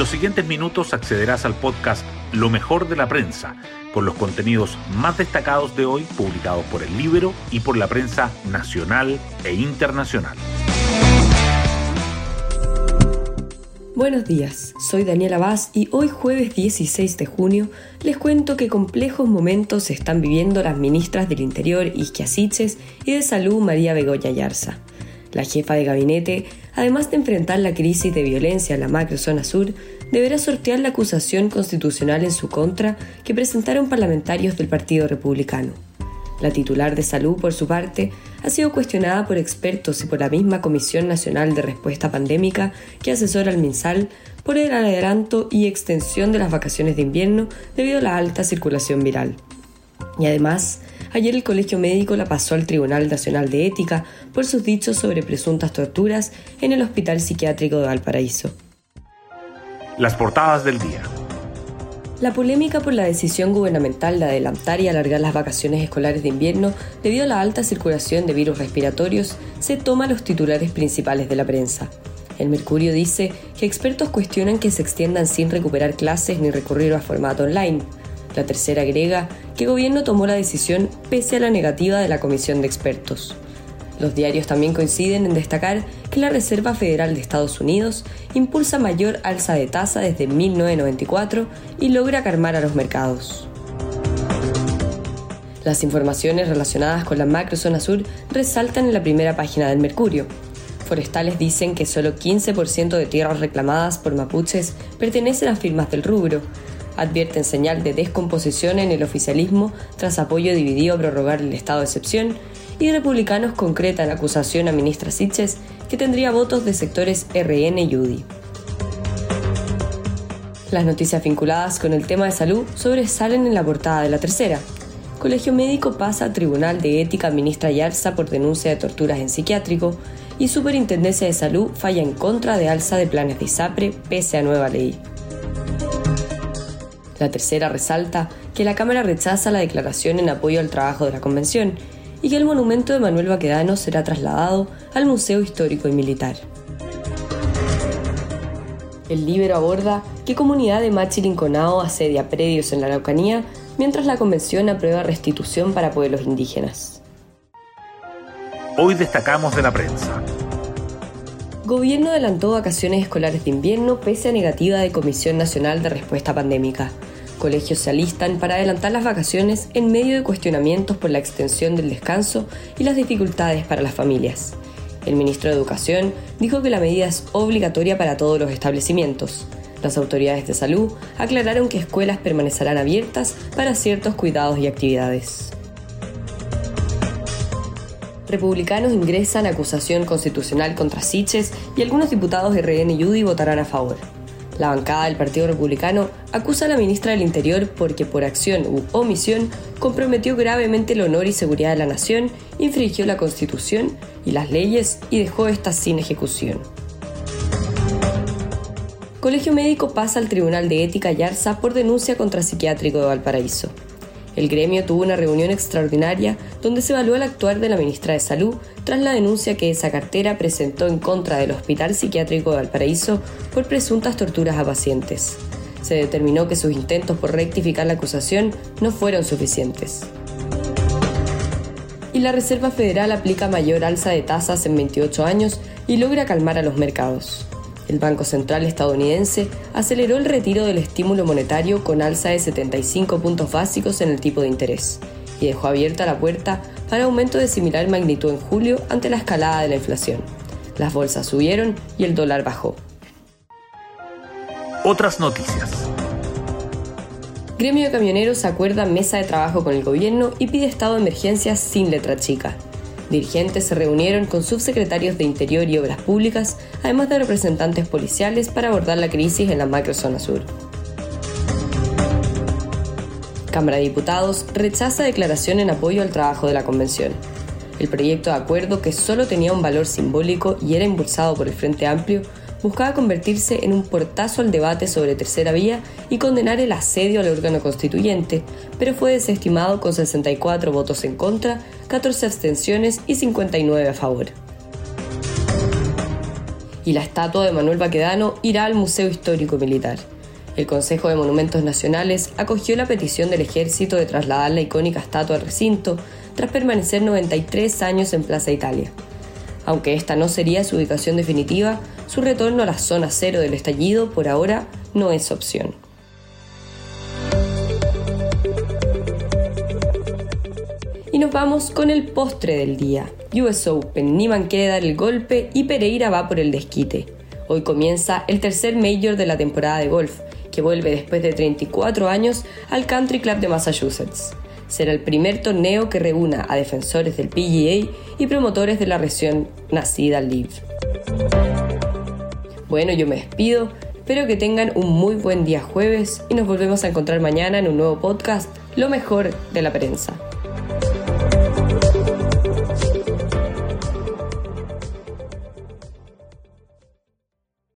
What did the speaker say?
los siguientes minutos accederás al podcast Lo mejor de la prensa, con los contenidos más destacados de hoy publicados por el libro y por la prensa nacional e internacional. Buenos días, soy Daniela Vaz y hoy jueves 16 de junio les cuento que complejos momentos están viviendo las ministras del Interior Isquia y de Salud María Begoya Yarza. La jefa de gabinete, además de enfrentar la crisis de violencia en la macrozona sur, deberá sortear la acusación constitucional en su contra que presentaron parlamentarios del Partido Republicano. La titular de salud, por su parte, ha sido cuestionada por expertos y por la misma Comisión Nacional de Respuesta Pandémica que asesora al MinSal por el adelanto y extensión de las vacaciones de invierno debido a la alta circulación viral. Y además, ayer el Colegio Médico la pasó al Tribunal Nacional de Ética por sus dichos sobre presuntas torturas en el Hospital Psiquiátrico de Valparaíso. Las portadas del día. La polémica por la decisión gubernamental de adelantar y alargar las vacaciones escolares de invierno debido a la alta circulación de virus respiratorios se toma a los titulares principales de la prensa. El Mercurio dice que expertos cuestionan que se extiendan sin recuperar clases ni recurrir a formato online. La tercera agrega que el gobierno tomó la decisión pese a la negativa de la comisión de expertos. Los diarios también coinciden en destacar que la Reserva Federal de Estados Unidos impulsa mayor alza de tasa desde 1994 y logra calmar a los mercados. Las informaciones relacionadas con la macrozona sur resaltan en la primera página del Mercurio. Forestales dicen que solo 15% de tierras reclamadas por mapuches pertenecen a firmas del rubro. Advierten señal de descomposición en el oficialismo tras apoyo dividido a prorrogar el estado de excepción y republicanos concretan acusación a ministra Sitches que tendría votos de sectores RN y UDI. Las noticias vinculadas con el tema de salud sobresalen en la portada de la tercera. Colegio Médico pasa a Tribunal de Ética ministra Yarza por denuncia de torturas en psiquiátrico y Superintendencia de Salud falla en contra de alza de planes de ISAPRE pese a nueva ley. La tercera resalta que la Cámara rechaza la declaración en apoyo al trabajo de la Convención y que el monumento de Manuel Baquedano será trasladado al Museo Histórico y Militar. El libro aborda qué comunidad de Machilinconao asedia predios en la Araucanía mientras la convención aprueba restitución para pueblos indígenas. Hoy destacamos de la prensa. Gobierno adelantó vacaciones escolares de invierno pese a negativa de Comisión Nacional de Respuesta Pandémica. Colegios se alistan para adelantar las vacaciones en medio de cuestionamientos por la extensión del descanso y las dificultades para las familias. El ministro de Educación dijo que la medida es obligatoria para todos los establecimientos. Las autoridades de salud aclararon que escuelas permanecerán abiertas para ciertos cuidados y actividades. Republicanos ingresan acusación constitucional contra Siches y algunos diputados de RN y UDI votarán a favor. La bancada del Partido Republicano acusa a la ministra del Interior porque por acción u omisión comprometió gravemente el honor y seguridad de la nación, infringió la Constitución y las leyes y dejó estas sin ejecución. Colegio Médico pasa al Tribunal de Ética Yarza por denuncia contra Psiquiátrico de Valparaíso. El gremio tuvo una reunión extraordinaria donde se evaluó el actuar de la ministra de Salud tras la denuncia que esa cartera presentó en contra del Hospital Psiquiátrico de Valparaíso por presuntas torturas a pacientes. Se determinó que sus intentos por rectificar la acusación no fueron suficientes. Y la Reserva Federal aplica mayor alza de tasas en 28 años y logra calmar a los mercados. El Banco Central estadounidense aceleró el retiro del estímulo monetario con alza de 75 puntos básicos en el tipo de interés y dejó abierta la puerta para aumento de similar magnitud en julio ante la escalada de la inflación. Las bolsas subieron y el dólar bajó. Otras noticias. Gremio de Camioneros acuerda mesa de trabajo con el gobierno y pide estado de emergencia sin letra chica. Dirigentes se reunieron con subsecretarios de Interior y Obras Públicas, además de representantes policiales para abordar la crisis en la macrozona sur. Cámara de Diputados rechaza declaración en apoyo al trabajo de la Convención. El proyecto de acuerdo, que solo tenía un valor simbólico y era impulsado por el Frente Amplio, buscaba convertirse en un portazo al debate sobre tercera vía y condenar el asedio al órgano constituyente, pero fue desestimado con 64 votos en contra, 14 abstenciones y 59 a favor. y la estatua de Manuel Baquedano irá al Museo Histórico Militar. El Consejo de Monumentos Nacionales acogió la petición del ejército de trasladar la icónica estatua al recinto tras permanecer 93 años en Plaza Italia. Aunque esta no sería su ubicación definitiva, su retorno a la zona cero del estallido por ahora no es opción. Y nos vamos con el postre del día. US Open, Niman quiere dar el golpe y Pereira va por el desquite. Hoy comienza el tercer Major de la temporada de golf, que vuelve después de 34 años al Country Club de Massachusetts. Será el primer torneo que reúna a defensores del PGA y promotores de la región nacida live. Bueno, yo me despido, espero que tengan un muy buen día jueves y nos volvemos a encontrar mañana en un nuevo podcast, Lo mejor de la prensa.